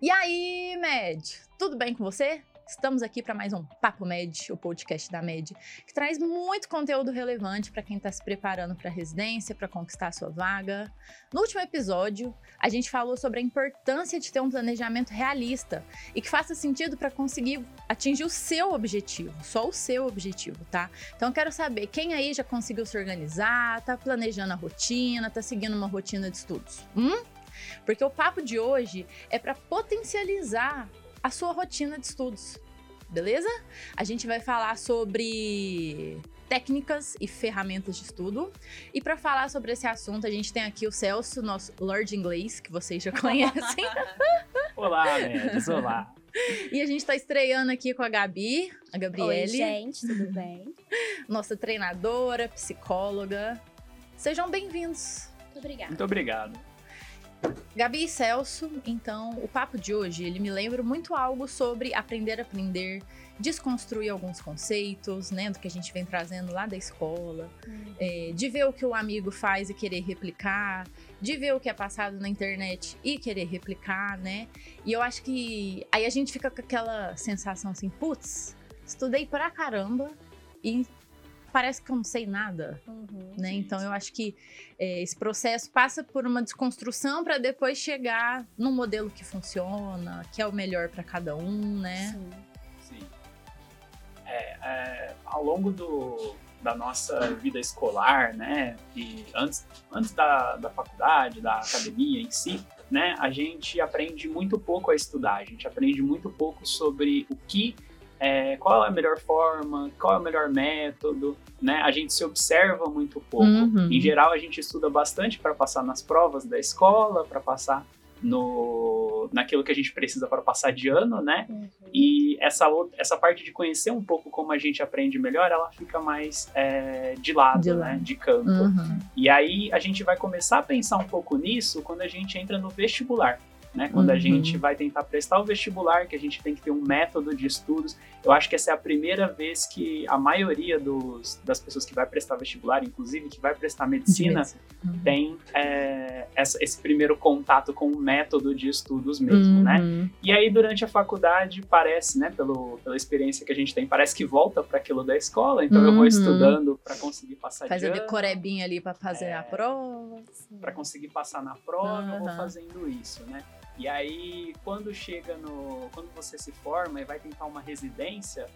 E aí, Med, tudo bem com você? Estamos aqui para mais um Papo Med, o podcast da Med, que traz muito conteúdo relevante para quem está se preparando para a residência, para conquistar a sua vaga. No último episódio, a gente falou sobre a importância de ter um planejamento realista e que faça sentido para conseguir atingir o seu objetivo, só o seu objetivo, tá? Então eu quero saber quem aí já conseguiu se organizar, tá planejando a rotina, tá seguindo uma rotina de estudos. Hum? Porque o papo de hoje é para potencializar a sua rotina de estudos, beleza? A gente vai falar sobre técnicas e ferramentas de estudo. E para falar sobre esse assunto, a gente tem aqui o Celso, nosso Lord Inglês, que vocês já conhecem. olá, Mendes, olá. E a gente está estreando aqui com a Gabi, a Gabriele. Oi, gente, tudo bem? Nossa treinadora, psicóloga. Sejam bem-vindos. Muito obrigada. Muito obrigado. Gabi e Celso, então, o papo de hoje, ele me lembra muito algo sobre aprender a aprender, desconstruir alguns conceitos, né, do que a gente vem trazendo lá da escola, Hum. é, de ver o que o amigo faz e querer replicar, de ver o que é passado na internet e querer replicar, né, e eu acho que aí a gente fica com aquela sensação assim, putz, estudei pra caramba e parece que eu não sei nada, Uhum. né? Sim, Então eu acho que é, esse processo passa por uma desconstrução para depois chegar num modelo que funciona, que é o melhor para cada um, né? Sim. Sim. É, é, ao longo do, da nossa vida escolar, né, e antes, antes da, da faculdade, da academia em si, né, a gente aprende muito pouco a estudar, a gente aprende muito pouco sobre o que, é, qual é a melhor forma, qual é o melhor método, né, a gente se observa muito pouco. Uhum. Em geral, a gente estuda bastante para passar nas provas da escola, para passar no naquilo que a gente precisa para passar de ano, né? Uhum. E essa, outra- essa parte de conhecer um pouco como a gente aprende melhor, ela fica mais é, de lado, De né? lado. De canto. Uhum. E aí a gente vai começar a pensar um pouco nisso quando a gente entra no vestibular. Né? Quando Uhum. a gente vai tentar prestar o vestibular, que a gente tem que ter um método de estudos. Eu acho que essa é a primeira vez que a maioria dos, das pessoas que vai prestar vestibular, inclusive que vai prestar medicina, Uhum. tem é, essa- esse primeiro contato com o método de estudos mesmo, né? Uhum. E aí, durante a faculdade, parece, né, pelo, pela experiência que a gente tem, parece que volta para aquilo da escola, então eu vou Uhum. estudando para conseguir passar Fazer de decorebinha ali para fazer É. a prova. para conseguir passar na prova, eu vou fazendo isso, né? E aí, quando chega no. Quando você se forma e vai tentar uma residência,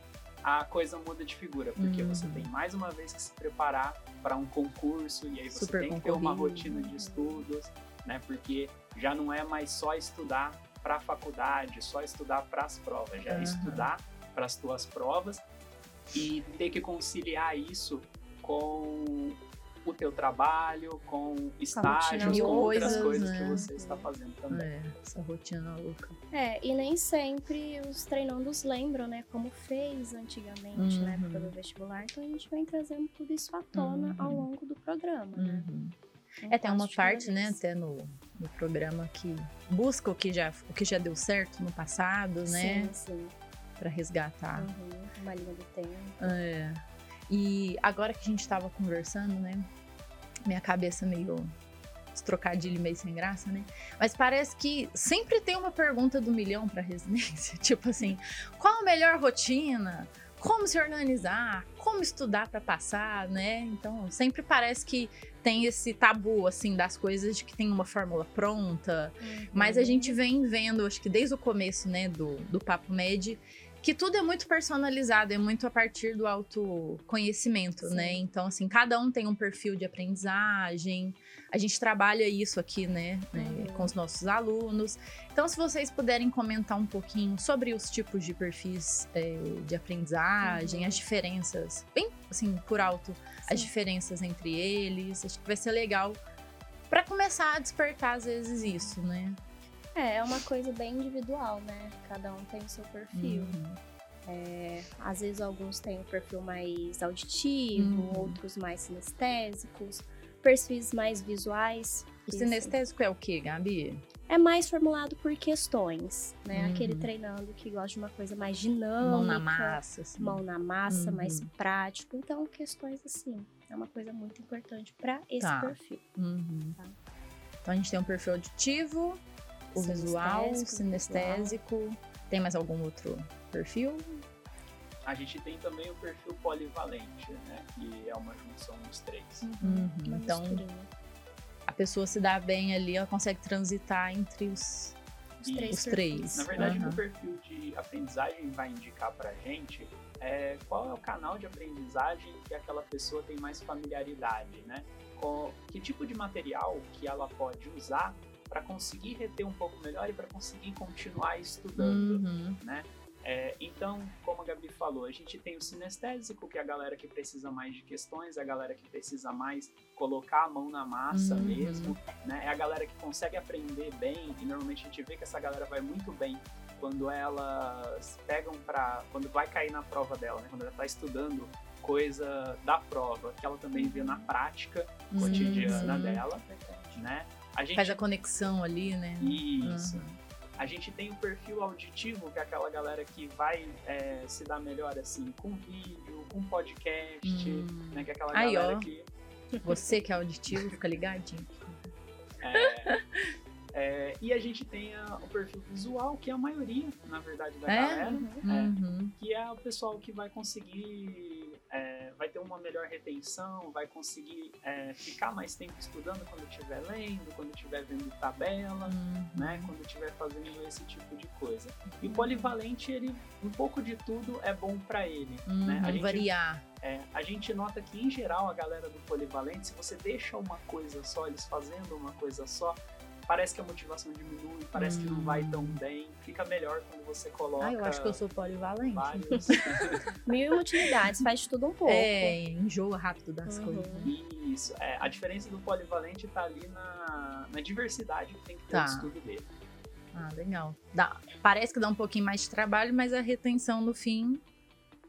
a coisa muda de figura, porque Uhum. você tem mais uma vez que se preparar para um concurso, e aí você Super tem que ter uma rotina de estudos, né? Porque já não é mais só estudar para a faculdade, só estudar para as provas, já Aham. é estudar para as tuas provas e ter que conciliar isso com o teu trabalho, com estágios, com outras coisas, coisas né? que você está fazendo também. É, essa rotina louca. É, e nem sempre os treinandos lembram, né, como fez antigamente na Uhum. época do vestibular. Então a gente vem trazendo tudo isso à tona Uhum. ao longo do programa, né? Uhum. Um É, tem uma parte, né, até no, no programa que busca o que, já, o que já deu certo no passado, né? Sim, sim. Pra resgatar. Uhum. Uma linha do tempo. É. E agora que a gente tava conversando, né? Minha cabeça meio esse trocadilho meio sem graça, né? Mas parece que sempre tem uma pergunta do milhão pra residência. Tipo assim, qual a melhor rotina? Como se organizar? Como estudar pra passar, né? Então, sempre parece que tem esse tabu, assim, das coisas de que tem uma fórmula pronta. Mas a Uhum. gente vem vendo, acho que desde o começo, né, do, do Papo Med, que tudo é muito personalizado, é muito a partir do autoconhecimento, Sim. né? Então, assim, cada um tem um perfil de aprendizagem. A gente trabalha isso aqui, né, né, Uhum. com os nossos alunos. Então, se vocês puderem comentar um pouquinho sobre os tipos de perfis é, de aprendizagem, Uhum. as diferenças, bem assim, por alto, as Sim. diferenças entre eles, acho que vai ser legal para começar a despertar, às vezes, isso, né? É, é uma coisa bem individual, né? Cada um tem o seu perfil. Uhum. É, às vezes alguns têm um perfil mais auditivo, Uhum. outros mais sinestésicos, perfis mais visuais. O que sinestésico é o quê, Gabi? É mais formulado por questões, né? Uhum. Aquele treinando que gosta de uma coisa mais dinâmica. Mão na massa, assim. mão na massa, Uhum. mais prático. Então, questões assim. É uma coisa muito importante para esse Tá. perfil. Uhum. Tá. Então a gente tem um perfil auditivo, O visual, o sinestésico. Tem mais algum outro perfil? A gente tem também o perfil polivalente, né? Que é uma junção dos três. Uhum. Então, a pessoa se dá bem ali, ela consegue transitar entre os, Os três. os três. Na verdade, Aham. o perfil de aprendizagem vai indicar pra gente é, qual é o canal de aprendizagem que aquela pessoa tem mais familiaridade, né? Com que tipo de material que ela pode usar para conseguir reter um pouco melhor e para conseguir continuar estudando, Uhum. né? É, então, como a Gabi falou, a gente tem o sinestésico, que é a galera que precisa mais de questões, é a galera que precisa mais colocar a mão na massa Uhum. mesmo, né? É a galera que consegue aprender bem, e normalmente a gente vê que essa galera vai muito bem quando elas pegam para quando vai cair na prova dela, né? Quando ela está estudando coisa da prova, que ela também vê na prática cotidiana Uhum. dela, né? A gente Faz a conexão ali, né? isso. Uhum. A gente tem o perfil auditivo, que é aquela galera que vai é, se dar melhor assim com vídeo, com podcast, Hum. né? Que é aquela Aí, galera ó. que Você que é auditivo, fica ligadinho. é, é, e a gente tem a- o perfil visual, que é a maioria, na verdade, da É? galera, é, Uhum. que é o pessoal que vai conseguir, é, vai ter uma melhor retenção, vai conseguir é, ficar mais tempo estudando quando estiver lendo, quando estiver vendo tabela. Uhum. né, quando estiver fazendo esse tipo de coisa. E polivalente, ele, um pouco de tudo é bom para ele, né? Uhum, A gente, Variar. é, a gente nota que, em geral, a galera do polivalente, se você deixa uma coisa só, eles fazendo uma coisa só, parece que a motivação diminui, parece que não vai tão bem, fica melhor quando você coloca Ah, eu acho que eu sou polivalente. vários... Mil utilidades, faz de tudo um pouco. É, enjoa rápido das Uhum. coisas. Isso, é, a diferença do polivalente tá ali na, na diversidade que tem que ter Tá. o estudo dele. Ah, legal. Dá, parece que dá um pouquinho mais de trabalho, mas a retenção no fim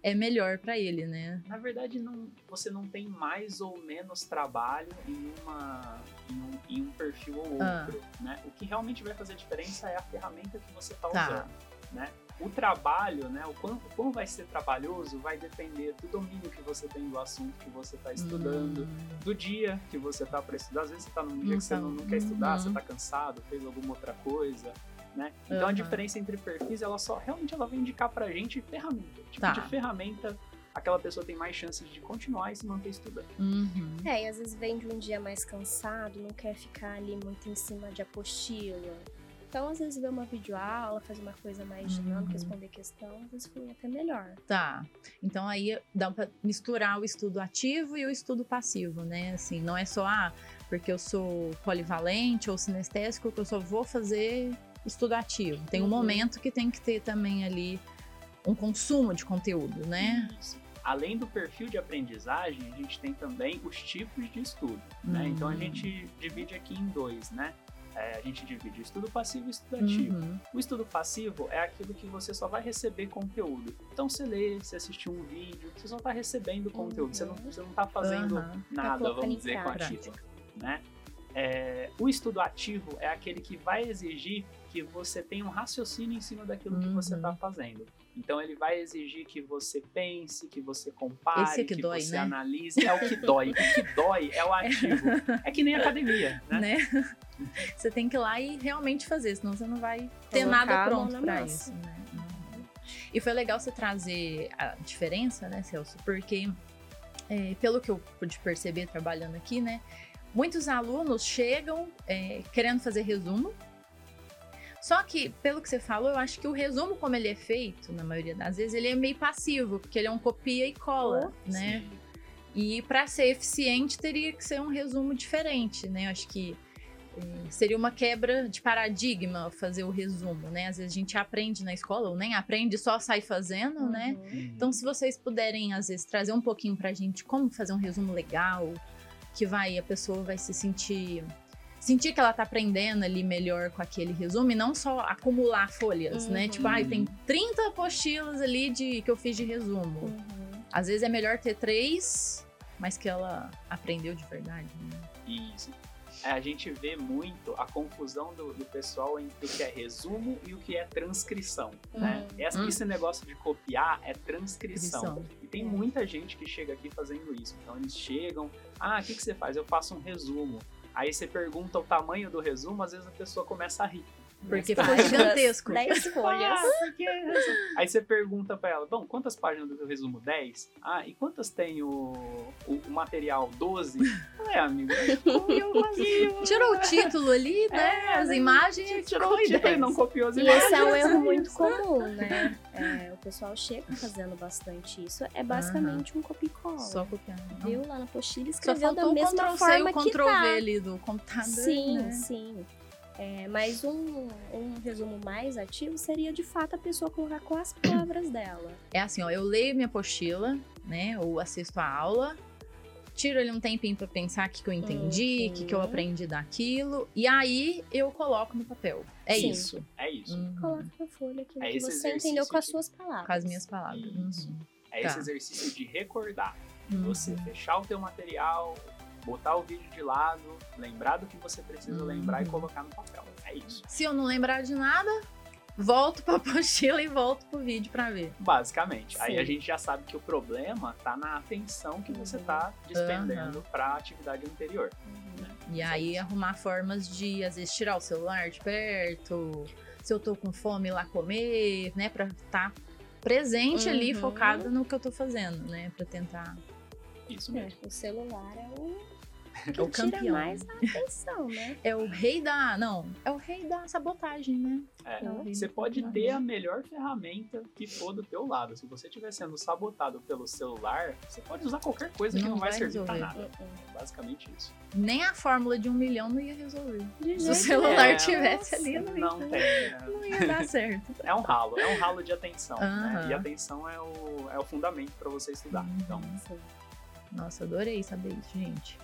é melhor pra ele, né? Na verdade, não, você não tem mais ou menos trabalho em, uma, em, um, em um perfil ou Ah. outro. Né? O que realmente vai fazer diferença é a ferramenta que você está Tá. usando. Né? O trabalho, né, o quão, o quão vai ser trabalhoso, vai depender do domínio que você tem do assunto que você está estudando, Hum, do dia que você tá para estudar. Às vezes você tá num dia Não que você tá- não, não quer estudar, Uhum. você tá cansado, fez alguma outra coisa, né? Então a Aham. diferença entre perfis, ela só realmente ela vai indicar pra gente ferramenta. Tipo Tá. de ferramenta aquela pessoa tem mais chances de continuar e se manter estudando. uhum. É, e às vezes vem de um dia mais cansado, não quer ficar ali muito em cima de apostila. Então, às vezes, vê uma videoaula, faz uma coisa mais dinâmica, Uhum. responder questão, às vezes flui até melhor. Tá. Então aí dá pra misturar o estudo ativo e o estudo passivo, né? Assim, não é só, ah, porque eu sou polivalente ou sinestésico que eu só vou fazer estudo ativo. Tem um Uhum. momento que tem que ter também ali um consumo de conteúdo, né? Isso. Além do perfil de aprendizagem, a gente tem também os tipos de estudo. Né? Hum. Então a gente divide aqui em dois, né? É, a gente divide estudo passivo e estudo ativo. Uhum. O estudo passivo é aquilo que você só vai receber conteúdo. Então você lê, você assistiu um vídeo, você só está recebendo conteúdo, você não, você não tá fazendo Aham. nada, colocando vamos dizer, com prática. aquilo. Né? É, o estudo ativo é aquele que vai exigir que você tenha um raciocínio em cima daquilo que você Uhum. está fazendo. Então ele vai exigir que você pense, que você compare, Esse é que dói, você né? analise. É o que dói. o que dói é o ativo. É que nem academia, né? né? Você tem que ir lá e realmente fazer, senão você não vai ter Colocar nada pronto massa. isso, né? Uhum. E foi legal você trazer a diferença, né, Celso? Porque, é, pelo que eu pude perceber trabalhando aqui, né, muitos alunos chegam é, querendo fazer resumo. Só que, pelo que você falou, eu acho que o resumo, como ele é feito, na maioria das vezes, ele é meio passivo, porque ele é um copia e cola, né? Sim. E para ser eficiente teria que ser um resumo diferente, né? Eu acho que eh, seria uma quebra de paradigma fazer o resumo, né? Às vezes a gente aprende na escola ou nem aprende, só sai fazendo, né? Uhum. Então, se vocês puderem, às vezes, trazer um pouquinho pra gente como fazer um resumo legal, que vai, a pessoa vai se sentir. Sentir que ela tá aprendendo ali melhor com aquele resumo e não só acumular folhas, né? Uhum. Tipo, ai, tem 30 apostilas ali de, que eu fiz de resumo. Uhum. Às vezes é melhor ter três, mas que ela aprendeu de verdade. Né? Isso. É, a gente vê muito a confusão do, do pessoal entre o que é resumo e o que é transcrição. Né? Uhum. Essa- Hum. Esse negócio de copiar é transcrição. Transcrição. E tem É. muita gente que chega aqui fazendo isso. Então eles chegam, ah, o que, que você faz? Eu faço um resumo. Aí você pergunta o tamanho do resumo, às vezes a pessoa começa a rir. Porque ficou gigantesco. Dez folhas. Ah, porque... Aí você pergunta pra ela, bom, quantas páginas do resumo? 10? Ah, e quantas tem o, o, o material? 12? É, amigo, vazio. Tirou o título ali, né? É, As né? imagens. Tirou o título e não copiou as E imagens. esse é um erro muito comum, né? É, o pessoal chega fazendo bastante isso. É basicamente um copia e cola. Só copiando. Viu lá na apostila, Só escreveu da faltou o mesma Ctrl C e forma o que Ctrl tá. V ali do computador. Sim, né? sim. É, mas um, um resumo mais ativo seria de fato a pessoa colocar com as palavras dela. É assim, ó, eu leio minha apostila, né? Ou assisto a aula, tiro ali um tempinho pra pensar o que, que eu entendi, o que, que eu Uhum. aprendi daquilo, e aí eu coloco no papel. É Sim. isso. É isso. Uhum. Coloca na folha aquilo É que você entendeu com as que- suas palavras. Com as minhas palavras. Isso. Uhum. É Tá. esse exercício de recordar. Uhum. Você fechar o teu material, botar o vídeo de lado, lembrar do que você precisa Uhum. lembrar e colocar no papel. É isso. Se eu não lembrar de nada, volto pra apostila e volto pro vídeo pra ver. Basicamente. Aí Sim. a gente já sabe que o problema tá na atenção que você Uhum. tá despendendo pra atividade anterior. né? E aí arrumar formas de, às vezes, tirar o celular de perto, se eu tô com fome, ir lá comer, né? Pra estar presente ali, Uhum. focada no que eu tô fazendo, né? Pra tentar. Isso É, mesmo. o celular é o É o tira campeão. mais a atenção, né? É o rei da. Não, é o rei da sabotagem, né? É, É Você pode ter a melhor ferramenta que for do teu lado. Se você estiver sendo sabotado pelo celular, você pode usar qualquer coisa que Não não vai vai servir pra resolver. nada. Uh-uh. É basicamente isso. Nem a fórmula de um milhão não ia resolver. De Se o celular tivesse ali, não ia, Não tem. né? não ia dar certo. É um ralo, é um ralo de atenção. né? E atenção é o, é o fundamento para você estudar. Então, Sim. Nossa, adorei saber isso, gente.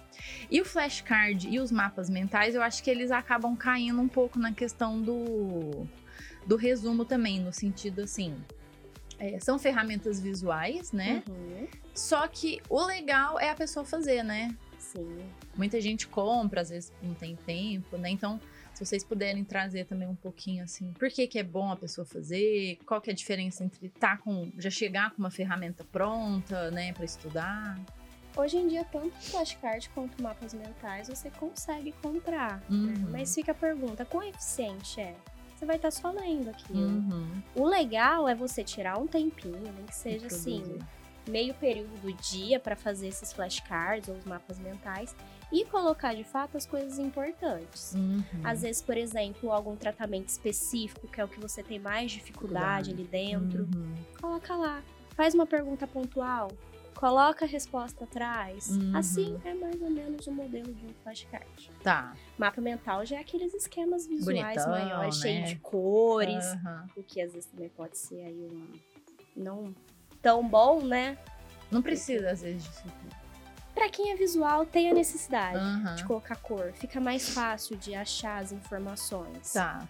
E o flashcard e os mapas mentais, eu acho que eles acabam caindo um pouco na questão do, do resumo também, no sentido assim. é, são ferramentas visuais, né? Uhum. Só que o legal é a pessoa fazer, né? Sim. Muita gente compra, às vezes não tem tempo, né? Então, se vocês puderem trazer também um pouquinho assim, por que, que é bom a pessoa fazer? Qual que é a diferença entre tá com já chegar com uma ferramenta pronta, né, para estudar? Hoje em dia, tanto flashcard quanto mapas mentais você consegue comprar. né? Uhum. Mas fica a pergunta: quão eficiente é? Você vai estar só lendo aquilo. Uhum. O legal é você tirar um tempinho, nem que seja assim, meio período do dia para fazer esses flashcards ou os mapas mentais e colocar de fato as coisas importantes. Uhum. Às vezes, por exemplo, algum tratamento específico, que é o que você tem mais dificuldade ali dentro, Uhum. coloca lá. Faz uma pergunta pontual, coloca a resposta atrás. Uhum. Assim é mais ou menos o modelo de um flashcard. Tá. Mapa mental já é aqueles esquemas visuais Bonitão, maiores, né? cheios de cores, Aham. o que às vezes também pode ser aí um não tão bom, né? Não precisa, às vezes, disso tudo. Pra quem é visual, tem a necessidade Aham. de colocar cor. Fica mais fácil de achar as informações. Tá.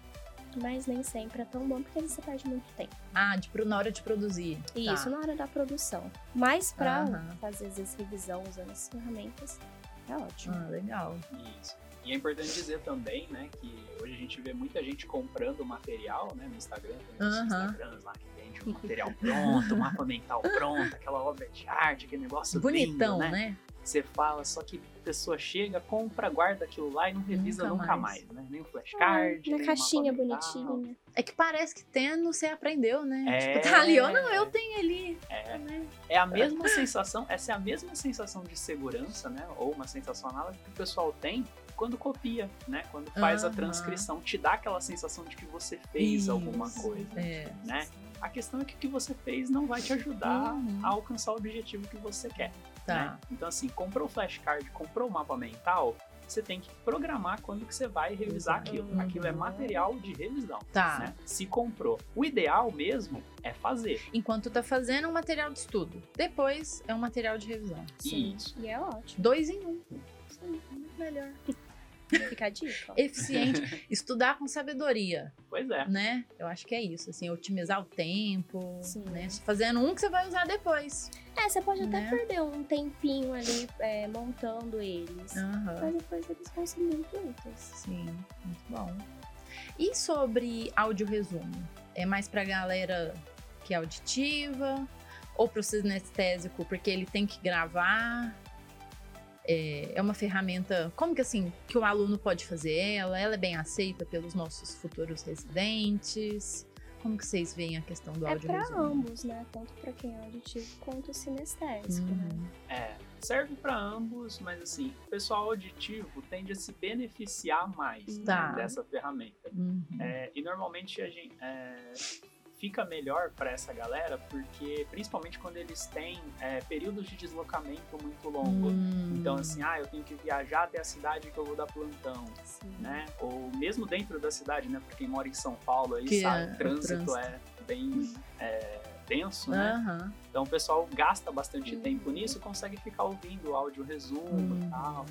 Mas nem sempre é tão bom, porque você perde muito tempo. Ah, de, pro- na hora de produzir. Isso Tá. na hora da produção. Mas pra Aham. fazer, às vezes, revisão usando essas ferramentas, é ótimo. Ah, legal. isso. E é importante dizer também, né, que hoje a gente vê muita gente comprando material, né, no Instagram, tem Aham. Instagrams lá que vende o material pronto, o mapa mental pronto, aquela obra de arte, aquele negócio Bonitão, lindo, né? Você fala, só que a pessoa chega, compra, guarda aquilo lá e não revisa Nunca nunca, mais. mais. né? Nem o flashcard, na nem o caixinha bonitinha. É que parece que tendo você aprendeu, né? É. Tipo, tá ali, ó, não, eu tenho ali. É, né? é a mesma sensação, essa é a mesma sensação de segurança, né? Ou uma sensação análoga que o pessoal tem quando copia, né? Quando faz a Aham. transcrição, te dá aquela sensação de que você fez alguma Isso. coisa. É. né? A questão é que o que você fez não vai te ajudar Uhum. a alcançar o objetivo que você quer. Tá. né? Então, assim, comprou o flashcard, comprou o mapa mental, você tem que programar quando que você vai revisar aquilo. Uhum. Aquilo é material de revisão. Tá. né? Se comprou. O ideal mesmo é fazer. Enquanto tá fazendo, é um material de estudo. Depois, é um material de revisão. Sim. Isso. E é ótimo. Dois em um. Sim, muito melhor. Fica a dica. Eficiente. Estudar com sabedoria, Pois é. né? Eu acho que é isso, assim, otimizar o tempo, Sim. né? Fazendo um que você vai usar depois. É, você pode até Né? perder um tempinho ali é, montando eles. Aham. Mas depois eles vão ser muito úteis. Sim, muito bom. E sobre áudio resumo? É mais pra galera que é auditiva ou pro sinestésico porque ele tem que gravar? É, é uma ferramenta, como que assim, que o aluno pode fazer ela? Ela é bem aceita pelos nossos futuros residentes? Como que vocês veem a questão do É áudio pra resumo? ambos, né? Tanto pra quem é auditivo quanto sinestésico, né? Uhum. É, serve para ambos, mas assim, o pessoal auditivo tende a se beneficiar mais né, Tá. dessa ferramenta. Uhum. É, e normalmente a gente é, fica melhor para essa galera, porque principalmente quando eles têm é, períodos de deslocamento muito longo. Hum. Então, assim, ah, eu tenho que viajar até a cidade que eu vou dar plantão, Sim. né? Ou mesmo dentro da cidade, né? Pra quem mora em São Paulo aí, Que sabe, é, o o trânsito, trânsito. é bem é, denso, né? Aham. Então o pessoal gasta bastante Uhum. tempo nisso e consegue ficar ouvindo o áudio resumo Uhum. e tal.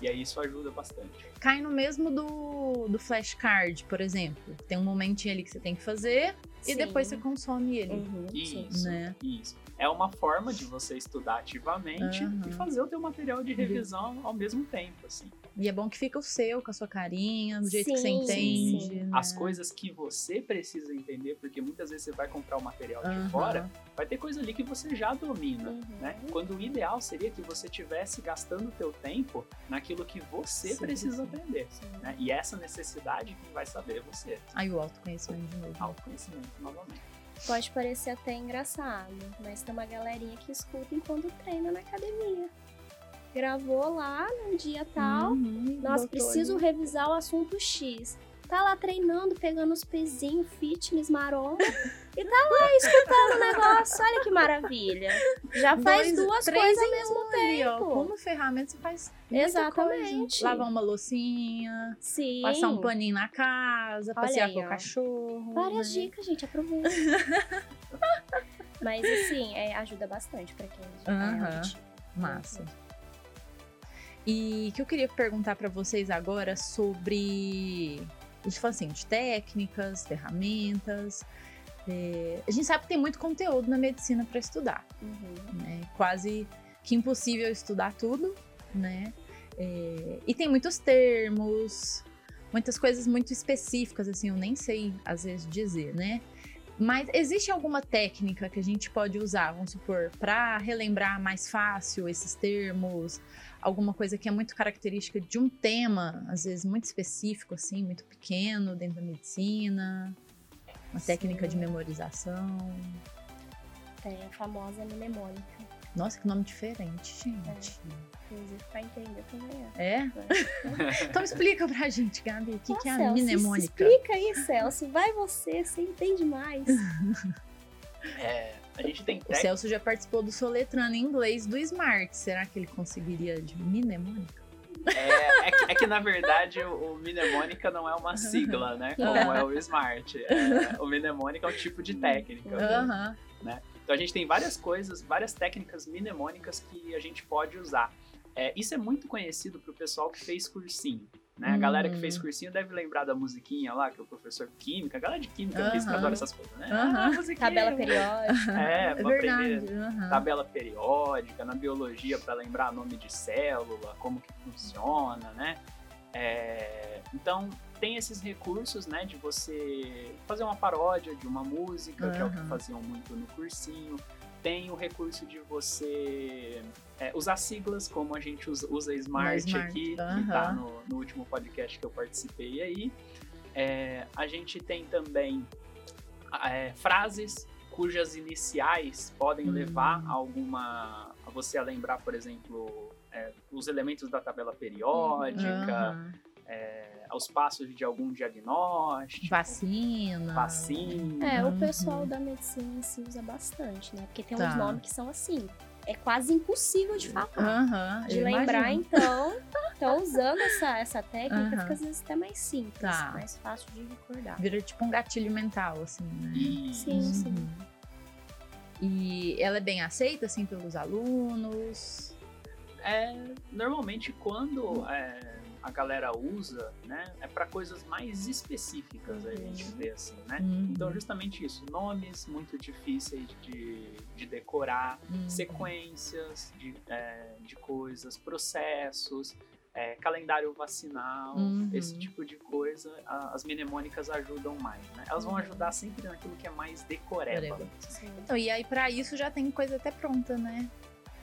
E aí isso ajuda bastante. Cai no mesmo do, do flashcard, por exemplo. Tem um momentinho ali que você tem que fazer e Sim. depois você consome ele. Uhum, sim. Isso, Né? isso. É uma forma de você estudar ativamente Aham. e fazer o teu material de revisão ao mesmo tempo, assim. E é bom que fica o seu, com a sua carinha, do jeito que você Sim, entende. sim. né? As coisas que você precisa entender, porque muitas vezes você vai comprar o material de Aham. fora, vai ter coisa ali que você já domina, Uhum. né? Quando o ideal seria que você estivesse gastando o teu tempo naquilo que você Sim, precisa sim. aprender, Sim. né? E essa necessidade quem vai saber é você. Aí o autoconhecimento de novo. Autoconhecimento, novamente. Pode parecer até engraçado, mas tem uma galerinha que escuta enquanto treina na academia. Gravou lá num dia tal. Uhum, Nossa, botou preciso ali. revisar o assunto X. Tá lá treinando, pegando os pezinhos, fitness, maromba. e tá lá escutando o negócio. Olha que maravilha. Já faz Dois, duas coisas ao mesmo ali, tempo. Com uma ferramenta você faz Exatamente. coisa. Lavar uma loucinha, Sim. passar um paninho na casa, Olha passear aí, com o cachorro. Várias né? dicas, gente, aproveita. Mas assim, é, ajuda bastante pra quem é Aham. auditivo. Massa. E que eu queria perguntar pra vocês agora sobre. A gente fala assim, de técnicas, ferramentas. É, a gente sabe que tem muito conteúdo na medicina para estudar. Uhum. né? Quase que impossível estudar tudo, né? É, e tem muitos termos, muitas coisas muito específicas, assim, eu nem sei às vezes dizer, né? Mas existe alguma técnica que a gente pode usar, vamos supor, para relembrar mais fácil esses termos? Alguma coisa que é muito característica de um tema, às vezes muito específico, assim, muito pequeno dentro da medicina? Uma técnica de Sim. memorização? Tem a famosa mnemônica. Nossa, que nome diferente, gente. Inclusive, pra entender também é. É? Então explica pra gente, Gabi, o que, que é a Celso, mnemônica? Explica aí, Celso. Vai você, você entende mais. É, a gente tem O. Celso já participou do Soletrando em inglês do Smart. Será que ele conseguiria de mnemônica? É, é que, é que, na verdade o, o mnemônica não é uma sigla, né? Como é o Smart. É, o mnemônica é um tipo de técnica. Aham. Então a gente tem várias coisas, várias técnicas mnemônicas que a gente pode usar. É, isso é muito conhecido pro pessoal que fez cursinho. Né? A galera que Hum. fez cursinho deve lembrar da musiquinha lá, que o professor de química, a galera de química física Aham. adora essas coisas, né? Aham. Ah, musiquinha. Tabela periódica. É, É pra aprender verdade. aham. tabela periódica, na biologia para lembrar nome de célula, como que funciona, né? É, então tem esses recursos, né, de você fazer uma paródia de uma música, que é o que faziam muito no cursinho. Tem o recurso de você é, usar siglas, como a gente usa, usa Smart, Smart, aqui, que tá no, no último podcast que eu participei aí. É, a gente tem também é, frases cujas iniciais podem Hum. levar a alguma a você a lembrar, por exemplo, é, os elementos da tabela periódica, Aham. é, os passos de algum diagnóstico, Vacina. vacina. É, o Uhum. pessoal da medicina se usa bastante, né? Porque tem Tá. uns nomes que são assim. É quase impossível de falar. Aham. De lembrar, imagino. então. Então, usando essa, essa técnica, Aham. fica às vezes até mais simples, Tá. mais fácil de recordar. Vira tipo um gatilho mental, assim, né? E Sim, sim. Uhum. E ela é bem aceita, assim, pelos alunos. é, normalmente quando é, a galera usa, né, é para coisas mais específicas, a Uhum. gente vê assim, né? Uhum. Então, justamente isso, nomes muito difíceis de, de decorar, Uhum. sequências de, é, de coisas, processos, é, calendário vacinal, Uhum. esse tipo de coisa, a- as mnemônicas ajudam mais, né? Elas vão Uhum. ajudar sempre naquilo que é mais decoreba. Então, e aí, pra isso, já tem coisa até pronta, né?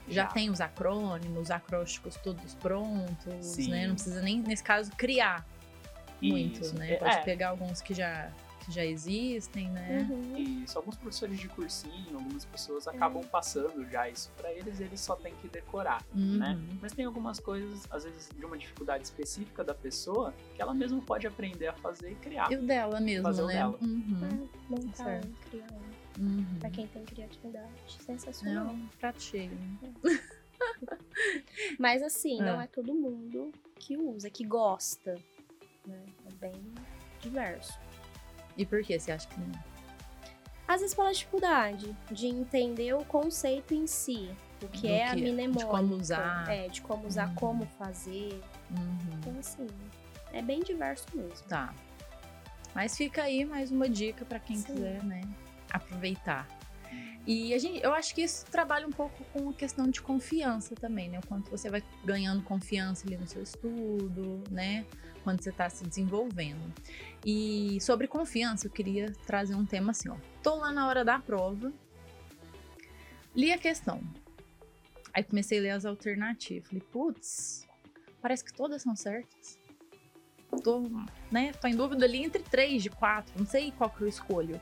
Já Já. tem os acrônimos, os acrósticos todos prontos, Sim. né? Não precisa nem, nesse caso, criar muito, Isso. né? É, Pode é, pegar alguns que já, que já existem, né? Uhum. Isso, alguns professores de cursinho, algumas pessoas É. acabam passando já isso pra eles, eles só têm que decorar, Uhum. né? Mas tem algumas coisas, às vezes, de uma dificuldade específica da pessoa, que ela mesma pode aprender a fazer e criar. E o dela mesmo, Fazer o né? dela. Uhum. É, montar Certo. um, criar um. Uhum. Pra quem tem criatividade. É Sensacional. um prato cheio. né? Mas assim, não Ah. é todo mundo que usa, que gosta. Né? É bem diverso. E por que você acha que não? Às vezes pela dificuldade de entender o conceito em si. O que Do é a de mnemônica. como usar. É, de como usar, Uhum. como fazer. Uhum. Então, assim, é bem diverso mesmo. Tá. Mas fica aí mais uma dica pra quem Sim. quiser, né? Aproveitar. E a gente, eu acho que isso trabalha um pouco com a questão de confiança também, né? O quanto você vai ganhando confiança ali no seu estudo, né? Quando você está se desenvolvendo. E sobre confiança, eu queria trazer um tema assim, ó. Tô lá na hora da prova, li a questão. Aí comecei a ler as alternativas. Falei, putz, parece que todas são certas. Tô, né? Tô em dúvida ali entre três de quatro, não sei qual que eu escolho.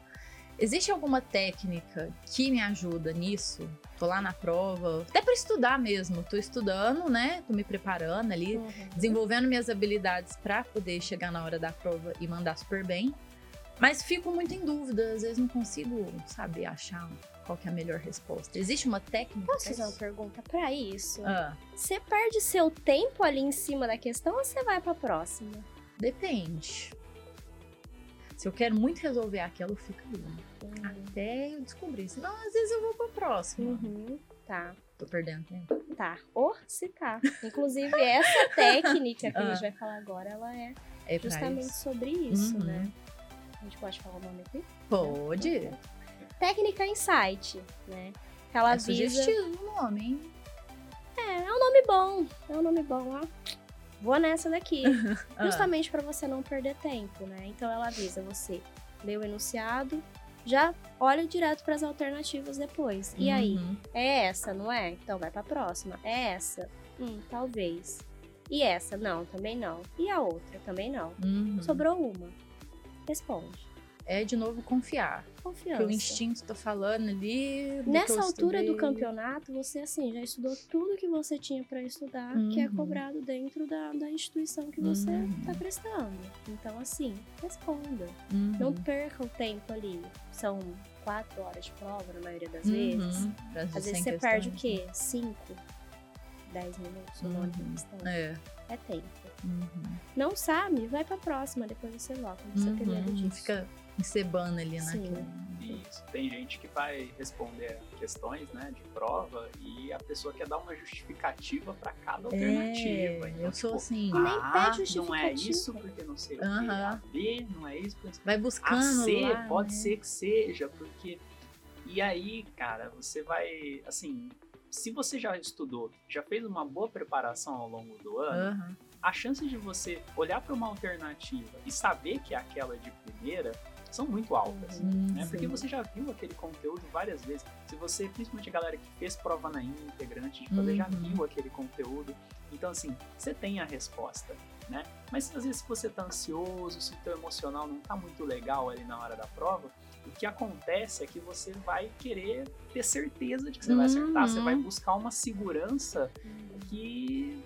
Existe alguma técnica que me ajuda nisso? Tô lá na prova, até para estudar mesmo. Tô estudando, né? Tô me preparando ali, Uhum. desenvolvendo minhas habilidades para poder chegar na hora da prova e mandar super bem. Mas fico muito em dúvida, às vezes não consigo, sabe, achar qual é a melhor resposta. Existe uma técnica? Posso fazer uma pergunta pra isso? Ah, Você perde seu tempo ali em cima da questão ou você vai pra próxima? depende. Se eu quero muito resolver aquela, eu fico ali. Até eu descobrir. Senão, às vezes eu vou pra próxima. Uhum. Tá, Tô perdendo tempo. tá. Ou se tá. Inclusive, essa técnica que a Ah. gente vai falar agora, ela é É justamente isso. sobre isso, Uhum. né? A gente pode falar o nome aqui? Pode. Técnica Insight, né? Que ela é visa... sugestivo o nome, hein? É, é um nome bom. É um nome bom, ó. Vou nessa daqui. Ah, Justamente para você não perder tempo, né? Então ela avisa você lê o enunciado, já olha direto para as alternativas depois. E aí, uhum. é essa, não é? Então vai para a próxima. É essa? Hum, talvez. E essa? Não, também não. E a outra? Também não. Uhum. Sobrou uma. Responde. É de novo confiar. Confiança. Que o instinto tá falando ali. Nessa altura do campeonato, você assim já estudou tudo que você tinha para estudar, que é Uhum. cobrado dentro da, da instituição que você Uhum. está prestando. Então, assim, responda. Uhum. Não perca o tempo ali. São quatro horas de prova, na maioria das Uhum. vezes. Às vezes 100 você perde o quê? Cinco, dez minutos única Uhum. questão. né? É tempo. É. Não sabe? Vai pra próxima, depois você volta. Medo Uhum. disso. Fica encebando ali naquilo. Isso. Tem gente que vai responder questões né, de prova e a pessoa quer dar uma justificativa para cada alternativa. É, Então, eu sou tipo, assim. E nem A pede não é isso porque não sei o. Aham. A B não é isso porque não sei Vai A buscando C lá, pode né? ser que seja, porque. E aí, cara, você vai. Assim, se você já estudou, já fez uma boa preparação ao longo do ano, a chance de você olhar para uma alternativa e saber que é aquela de primeira são muito altas. Uhum. Né? Porque você já viu aquele conteúdo várias vezes. Se você, principalmente a galera que fez prova na íntegra antes de fazer, já Uhum. viu aquele conteúdo. Então, assim, você tem a resposta, né? Mas às vezes se você tá ansioso, se o teu emocional não tá muito legal ali na hora da prova, o que acontece é que você vai querer ter certeza de que você vai acertar. Você Uhum. vai buscar uma segurança que,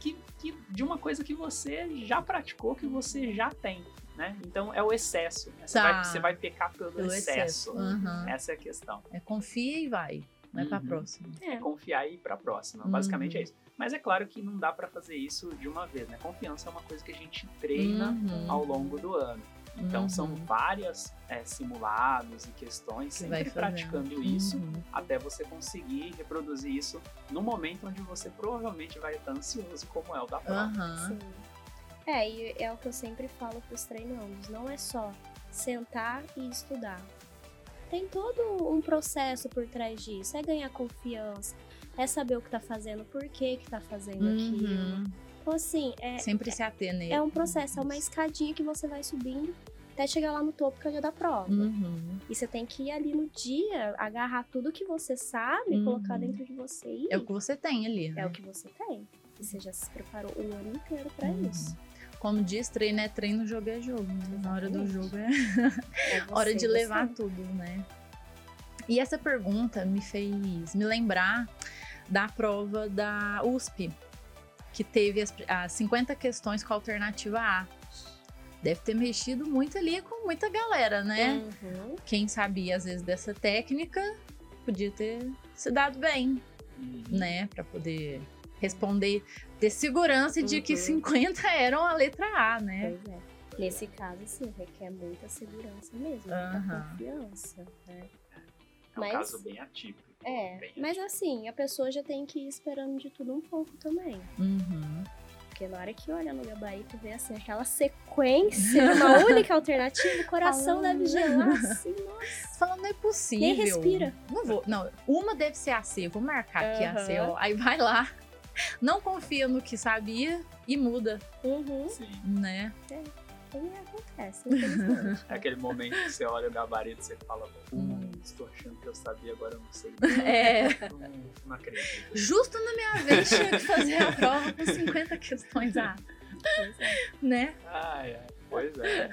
que, que de uma coisa que você já praticou, que você já tem, né? Então é o excesso. né? Você, Tá. vai, você vai pecar pelo, Pelo excesso. excesso. Aham. Essa é a questão. É confia e vai. Vai pra Uhum. próxima. É. Confiar e ir pra próxima. Uhum. Basicamente é isso. Mas é claro que não dá pra fazer isso de uma vez, né? Confiança é uma coisa que a gente treina Uhum. ao longo do ano. Então Uhum. são várias é, simulados e questões, Que sempre praticando isso Uhum. até você conseguir reproduzir isso no momento onde você provavelmente vai estar ansioso, como é o da prova. Aham. Sim. É, e é o que eu sempre falo pros treinandos. Não é só sentar e estudar. Tem todo um processo por trás disso. É ganhar confiança, é saber o que tá fazendo, por que que tá fazendo aquilo. Uhum. Então, assim, é, Sempre se ater nele. é um processo, é uma escadinha que você vai subindo até chegar lá no topo que é o dia da prova. Uhum. E você tem que ir ali no dia, agarrar tudo que você sabe, Uhum. colocar dentro de você e É o que você tem ali, né? é o que você tem. E você já se preparou o ano inteiro pra Uhum. isso. Como diz, treino é treino, jogo é jogo. né? Na hora do jogo é É você hora de levar você. tudo, né? E essa pergunta me fez me lembrar da prova da USP, que teve as, as 50 questões com a alternativa A. Deve ter mexido muito ali com muita galera, né? Uhum. Quem sabia, às vezes, dessa técnica, podia ter se dado bem, Uhum. né? Pra poder responder, ter segurança de que Uhum. 50 eram a letra A, né? Pois é. Nesse caso, sim, requer muita segurança mesmo, muita Aham. confiança, né? É um Mas- caso bem atípico. É, bem mas assim, a pessoa já tem que ir esperando de tudo um pouco também. Uhum. Porque na hora que olha no gabarito e vê assim, aquela sequência de uma única alternativa, o coração Ah. deve gelar assim, nossa. Você fala, não é possível. Nem respira. Não vou. Não, uma deve ser a C. Vou marcar aqui a C, ó. Aí vai lá. Não confia no que sabia e muda, Uhum. Sim. né? E acontece, infelizmente. É aquele momento que você olha o gabarito e você fala, Hum. estou achando que eu sabia, agora eu não sei. É. Não, não acredito. Justo na minha vez tinha que fazer a prova com 50 questões A, Pois é. né? Ai, ai, pois é.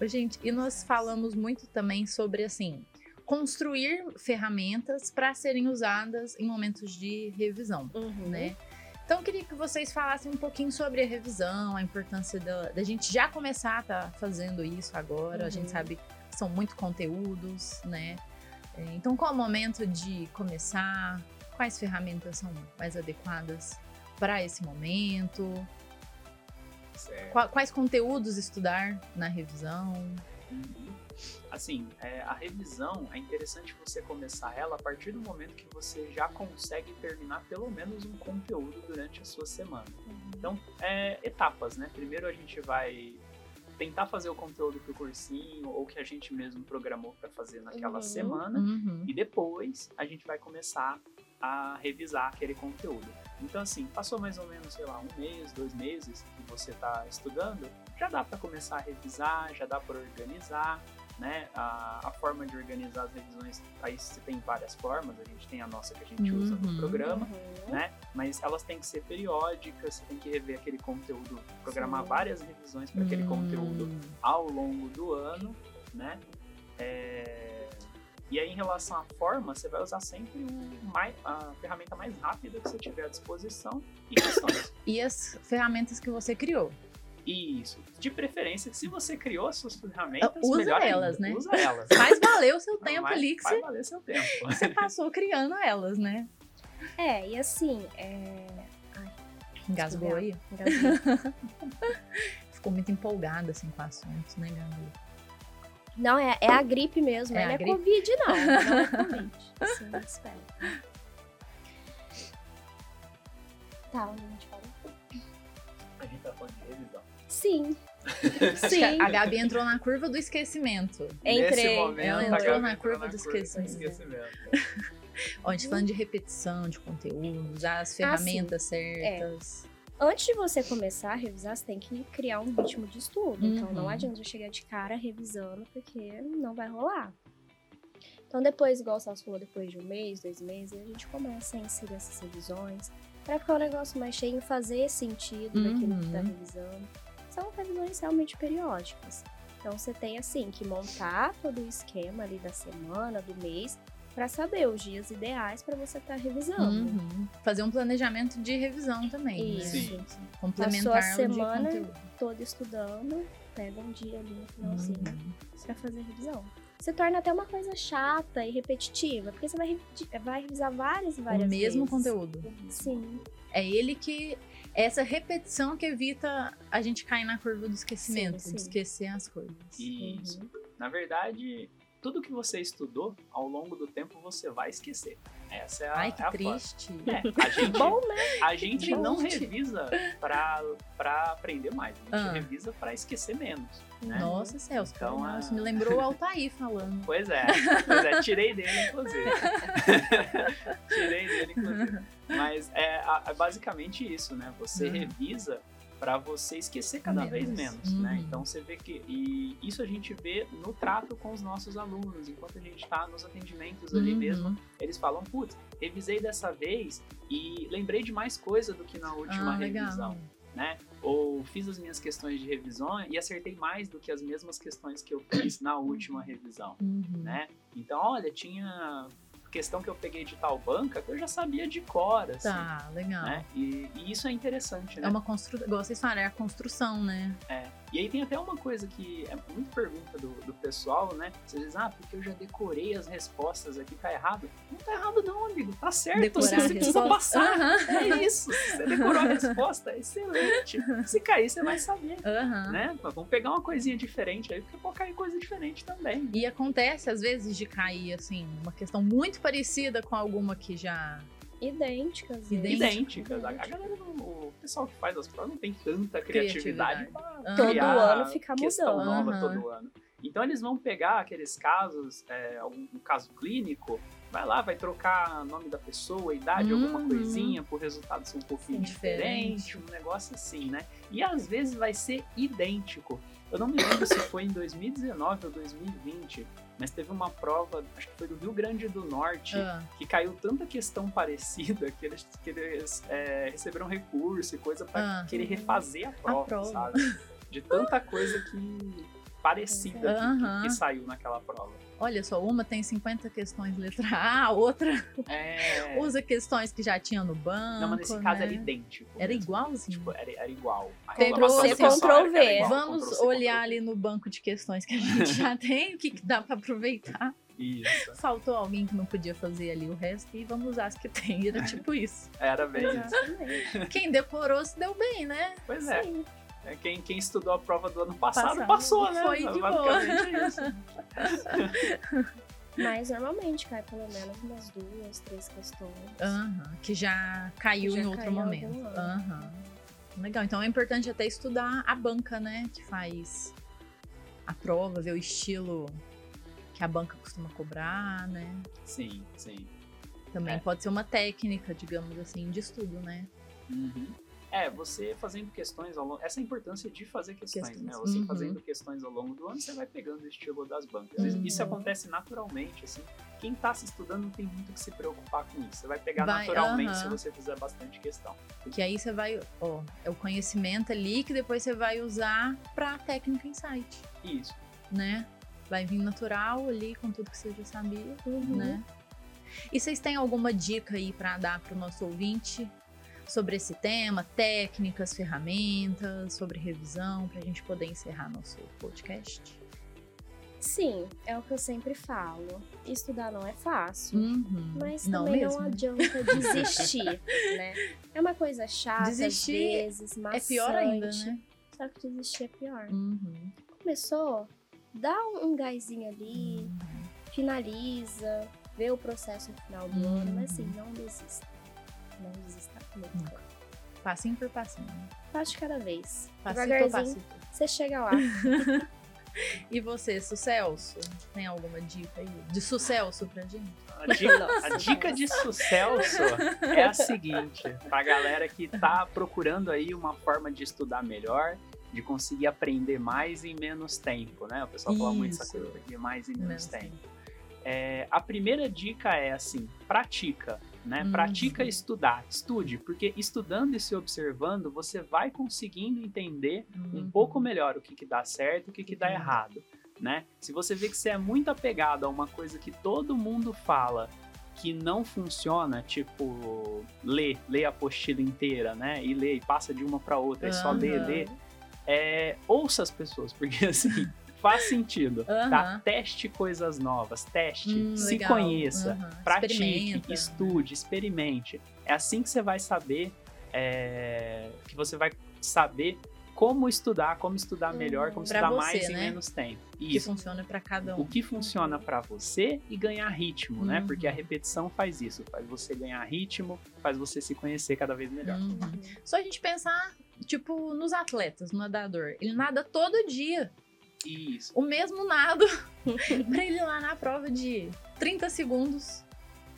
Gente, e nós falamos muito também sobre assim construir ferramentas para serem usadas em momentos de revisão. Uhum. né? Então, eu queria que vocês falassem um pouquinho sobre a revisão, a importância da, da gente já começar a estar fazendo isso agora. A Uhum. gente sabe que são muito conteúdos, né? É, Então, qual o momento de começar? Quais ferramentas são mais adequadas para esse momento? Certo. Qua- Quais conteúdos estudar na revisão? Uhum. Assim, é, a revisão é interessante você começar ela a partir do momento que você já consegue terminar pelo menos um conteúdo durante a sua semana. Então, é, etapas, né? Primeiro a gente vai tentar fazer o conteúdo pro cursinho ou que a gente mesmo programou para fazer naquela Uhum. semana. Uhum. E depois a gente vai começar a revisar aquele conteúdo. Então, assim, passou mais ou menos, sei lá, um mês, dois meses que você está estudando, já dá para começar a revisar, já dá para organizar, né? A, a forma de organizar as revisões, aí você tem várias formas, a gente tem a nossa que a gente usa Uhum. no programa, Uhum. né? Mas elas têm que ser periódicas, você tem que rever aquele conteúdo, programar Sim. várias revisões para aquele Hum. conteúdo ao longo do ano, né? É, E aí, em relação à forma, você vai usar sempre mais... a ferramenta mais rápida que você tiver à disposição e questões. E as ferramentas que você criou? Isso. De preferência, se você criou as suas ferramentas, Usa melhor elas, ainda. né? Usa elas. Faz valer o seu tempo Vai- ali que vai você, valer seu tempo. você passou criando elas, né? É, e assim, é... Engasgou aí? engasguei. Ficou muito empolgada assim com assuntos, né, Gabi? Não, é, é a gripe mesmo. É não a é gripe? Covid, não. Não é Covid. Sim, espera. Tá, gente Sim. Sim. a Gabi entrou na curva do esquecimento. Entrei. Nesse momento, Ela a entrou Gabi na entrou curva do esquecimento. esquecimento. Ó, a gente falando de repetição, de conteúdo, usar as ferramentas certas. Antes de você começar a revisar, você tem que criar um ritmo de estudo. Então Uhum. não adianta eu chegar de cara revisando, porque não vai rolar. Então depois, igual o Celso falou, depois de um mês, dois meses, a gente começa a inserir essas revisões. Pra ficar um negócio mais cheio, fazer sentido daquilo que tá Uhum. revisando. São revisões realmente periódicas. Então você tem assim que montar todo o esquema ali da semana, do mês, pra saber os dias ideais pra você estar revisando. Uhum. Fazer um planejamento de revisão também, Isso. né? Sim. Complementar a semana- de conteúdo. Toda estudando, pega um dia ali no finalzinho Uhum. pra fazer revisão. Se torna até uma coisa chata e repetitiva, porque você vai, vai revisar várias e várias O mesmo vezes. conteúdo. Sim, É ele que. Essa repetição que evita a gente cair na curva do esquecimento, Sim, sim. de esquecer as coisas. Isso. Uhum. Na verdade, tudo que você estudou, ao longo do tempo, você vai esquecer. Essa é a, Ai, que é a triste. É, a gente, Bom, né? a gente não revisa pra, pra aprender mais. A gente Ah. revisa pra esquecer menos. Né? Nossa, Celso, Então, nossa, a- me lembrou o Altair falando. Pois é, pois é, tirei dele, inclusive. tirei dele, inclusive. Mas é, é basicamente isso, né? Você Uhum. revisa para você esquecer cada Menos. vez menos, né? Uhum. Então você vê que e isso a gente vê no trato com os nossos alunos, enquanto a gente está nos atendimentos ali Uhum. mesmo, eles falam, putz, revisei dessa vez e lembrei de mais coisa do que na última Ah, revisão, né? Ou fiz as minhas questões de revisão e acertei mais do que as mesmas questões que eu fiz na última revisão, Uhum. né? Então, olha, tinha questão que eu peguei de tal banca que eu já sabia de cor, assim, Tá, legal. né? E, e isso é interessante, né? É uma construção, igual vocês falaram, é a construção, né? É. E aí tem até uma coisa que é muito pergunta do, do pessoal, né? Vocês dizem, ah, porque eu já decorei as respostas aqui, tá errado? Não tá errado não, amigo, tá certo. Decorar você precisa passar. Aham. É isso. Você decorou a resposta, excelente. Se cair, você vai saber, Aham. né? Mas vamos pegar uma coisinha diferente aí, porque pode cair coisa diferente também. E acontece, às vezes, de cair, assim, uma questão muito parecida com alguma que já. Idênticas. vezes. Idênticas. Idênticas. A, galera, não- o pessoal que faz as provas não tem tanta criatividade, Criatividade. Todo criar ano fica questão mudando. nova Aham. todo ano. Então eles vão pegar aqueles casos, é, algum um caso clínico, vai lá, vai trocar nome da pessoa, idade, alguma Uhum. coisinha, por resultado ser um pouquinho Diferente. diferente, um negócio assim, né? E às vezes vai ser idêntico. Eu não me lembro se foi em 2019 ou 2020, mas teve uma prova, acho que foi do Rio Grande do Norte, Ah, que caiu tanta questão parecida que eles, que eles é, receberam recurso e coisa pra Ah. querer refazer a prova, prova. sabe? De tanta coisa que parecida que- que saiu naquela prova. Olha só, uma tem 50 questões letra A, a outra É... usa questões que já tinha no banco. Não, mas nesse caso né? era idêntico. era mesmo. igualzinho. Tipo, era, era igual. A Ctrl reclamação C, do pessoal Ctrl era que era V. igual, Vamos Ctrl olhar ali no banco de questões que a gente já tem, o que, que dá pra aproveitar. Isso. Faltou alguém que não podia fazer ali o resto e vamos usar as que tem. Era tipo isso. Era bem isso. Quem decorou se deu bem, né? Pois é. Sim. É, Quem, quem estudou a prova do ano passado, Passado. passou, né? Foi de Basicamente é isso. Mas normalmente cai pelo menos umas duas, três questões. Aham, que já caiu Já em outro caiu momento. Aham. Legal, então é importante até estudar a banca, né? Que faz a prova, ver o estilo que a banca costuma cobrar, né? Sim, sim. Também É. pode ser uma técnica, digamos assim, de estudo, né? Uhum. É, você fazendo questões ao longo. Essa é a importância de fazer questões, Questões. né? Você Uhum. fazendo questões ao longo do ano, você vai pegando o estilo das bancas. Uhum. Isso acontece naturalmente, assim. Quem tá se estudando não tem muito que se preocupar com isso. Você vai pegar Vai, naturalmente aham. se você fizer bastante questão. Que aí você vai, ó, é o conhecimento ali que depois você vai usar pra técnica insight, Isso. né? Vai vir natural ali com tudo que você já sabia. Uhum. né? E vocês têm alguma dica aí para dar para o nosso ouvinte sobre esse tema, técnicas, ferramentas, sobre revisão, para a gente poder encerrar nosso podcast? Sim, é o que eu sempre falo. Estudar não é fácil. Uhum. Mas não também mesmo? não adianta desistir, né? É uma coisa chata, Desistir às vezes, É pior ainda, né? Só que desistir é pior. Uhum. Começou, dá um, gásinho ali, Uhum. finaliza, vê o processo no final do Uhum. ano, mas assim, não desista. Não desista nunca. Passinho por passinho. Passo de cada vez. Passito, Devagarzinho, passito. você chega lá. E você, Sucelso? Tem alguma dica aí de sucesso pra gente? A dica, Nossa, a dica de sucesso é a seguinte: pra galera que tá procurando aí uma forma de estudar melhor, de conseguir aprender mais em menos tempo, né? O pessoal fala muito essa Isso. coisa de mais em menos Menos tempo. É, a primeira dica é assim: pratica, né? Uhum. Pratica estudar, estude, porque estudando e se observando, você vai conseguindo entender um Uhum. pouco melhor o que, que dá certo e o que, que dá Uhum. errado, né? Se você vê que você é muito apegado a uma coisa que todo mundo fala que não funciona, tipo, lê, lê a apostila inteira, né? E lê, e passa de uma para outra, e só Aham. lê. É, ouça as pessoas, porque assim, faz sentido, tá? Aham. Teste coisas novas, teste, Hum, se legal. conheça, Aham. pratique, estude, experimente. É assim que você vai saber, é, que você vai saber como estudar, como estudar melhor, como Pra estudar você, mais em né? menos tempo. Que Isso. funciona pra cada um. O que funciona pra você e ganhar ritmo, né? Uhum. Porque a repetição faz isso, faz você ganhar ritmo, faz você se conhecer cada vez melhor. Uhum. Só a gente pensar, tipo, nos atletas, no nadador. Ele nada todo dia. Isso. O mesmo nado pra ele lá na prova de 30 segundos.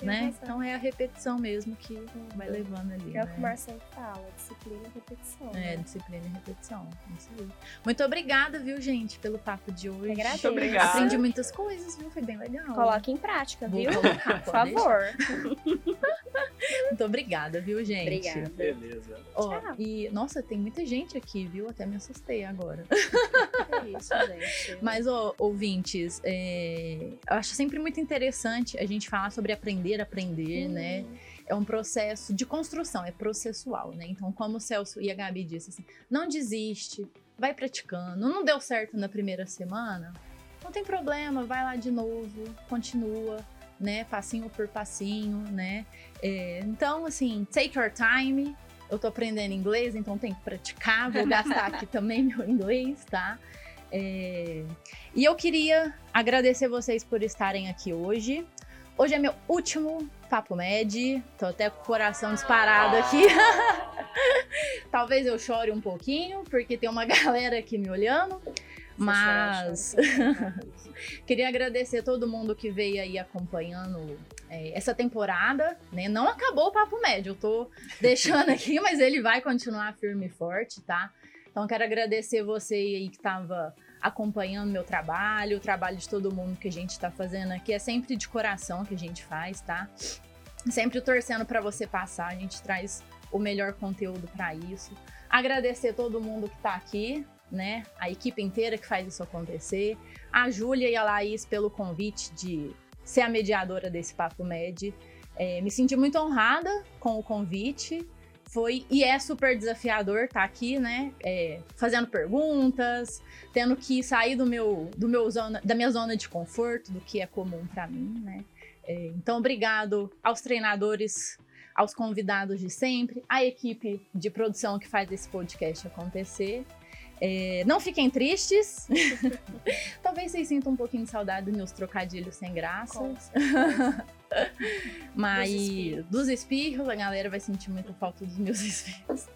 Né? Então é a repetição mesmo que vai levando ali. É o né? que o Marcelo fala, disciplina e repetição. É, né? disciplina e repetição. Isso aí. Muito obrigada, viu, gente, pelo papo de hoje. agradeço. Muito obrigado. Aprendi muitas coisas, viu? Foi bem legal. Coloque em prática, Vou viu? colocar, Por favor. Muito obrigada, viu, gente? Obrigada. Beleza. Ó, Tchau. e, nossa, tem muita gente aqui, viu? Até me assustei agora. É isso, gente. Mas, ó, ouvintes, é, eu acho sempre muito interessante a gente falar sobre aprender a aprender, né? É um processo de construção, é processual, né? Então, como o Celso e a Gabi disse, assim, não desiste, vai praticando. Não deu certo na primeira semana? Não tem problema, vai lá de novo, continua, né? Passinho por passinho, né? É, então, assim, take your time. Eu tô aprendendo inglês, então tem que praticar. Vou gastar aqui também meu inglês, tá? É, E eu queria agradecer vocês por estarem aqui hoje. Hoje é meu último Papo Med. Tô até com o coração disparado aqui. Talvez eu chore um pouquinho, porque tem uma galera aqui me olhando. Mas queria agradecer a todo mundo que veio aí acompanhando é, essa temporada, né? Não acabou o Papo Médio, eu tô deixando aqui, mas ele vai continuar firme e forte, tá? Então quero agradecer você aí que estava acompanhando meu trabalho, o trabalho de todo mundo que a gente tá fazendo aqui. É sempre de coração que a gente faz, tá? Sempre torcendo para você passar, a gente traz o melhor conteúdo para isso. Agradecer todo mundo que tá aqui, né? A equipe inteira que faz isso acontecer. A Júlia e a Laís pelo convite de ser a mediadora desse Papo Med. É, me senti muito honrada com o convite. Foi e é super desafiador estar aqui, né? É, fazendo perguntas, tendo que sair do meu, do meu zona, da minha zona de conforto, do que é comum para mim, né? É, então, obrigado aos treinadores, aos convidados de sempre, à equipe de produção que faz esse podcast acontecer. É, não fiquem tristes. Talvez vocês sintam um pouquinho de saudade dos meus trocadilhos sem graça. Mas Dos espirros. dos espirros, a galera vai sentir muita falta dos meus espirros.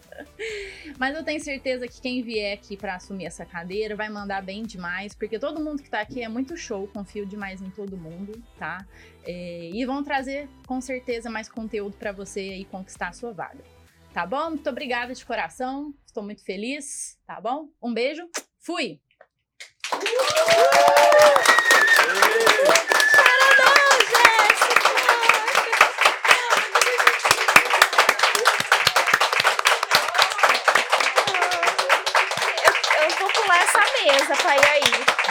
Mas eu tenho certeza que quem vier aqui pra assumir essa cadeira vai mandar bem demais, porque todo mundo que tá aqui é muito show, confio demais em todo mundo, tá? É, e vão trazer com certeza mais conteúdo pra você aí conquistar a sua vaga. Tá bom? Muito obrigada de coração. Estou muito feliz, tá bom? Um beijo. Fui! Mesa pra ir aí.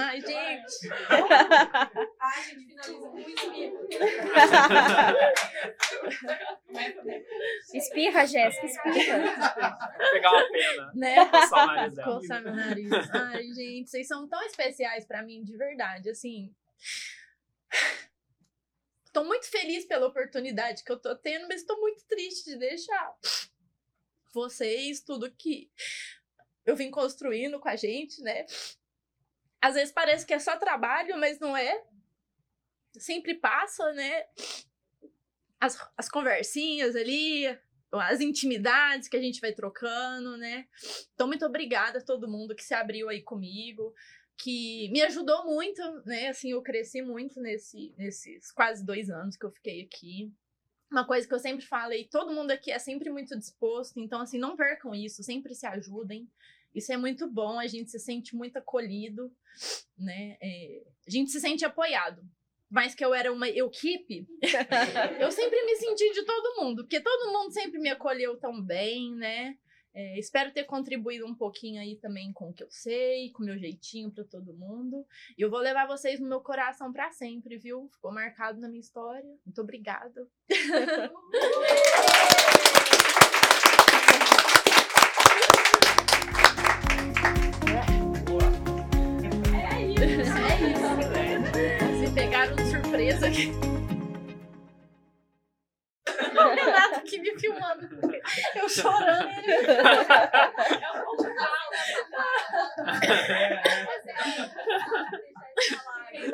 Ai, gente. Ai, gente, finaliza com espirro. Espirra, Jéssica, espirra. Vou pegar uma pena. Né? Coçar o nariz dela. Coçar meu nariz. Ai, gente, vocês são tão especiais pra mim, de verdade. Assim. Tô muito feliz pela oportunidade que eu tô tendo, mas tô muito triste de deixar vocês, tudo que eu vim construindo com a gente, né? Às vezes parece que é só trabalho, mas não é. Sempre passa, né? As, as conversinhas ali, as intimidades que a gente vai trocando, né? Então, muito obrigada a todo mundo que se abriu aí comigo, que me ajudou muito, né? Assim, eu cresci muito nesse, nesses quase dois anos que eu fiquei aqui. Uma coisa que eu sempre falei, todo mundo aqui é sempre muito disposto, então, assim, não percam isso, sempre se ajudem. Isso é muito bom, a gente se sente muito acolhido, né? É, a gente se sente apoiado. Mas que eu era uma equipe, eu sempre me senti de todo mundo, porque todo mundo sempre me acolheu tão bem, né? É, espero ter contribuído um pouquinho aí também com o que eu sei, com o meu jeitinho para todo mundo. E eu vou levar vocês no meu coração para sempre, viu? Ficou marcado na minha história. Muito obrigada. é isso. Se pegaram de surpresa aqui. O Renato aqui me filmando. Eu chorando. É o é.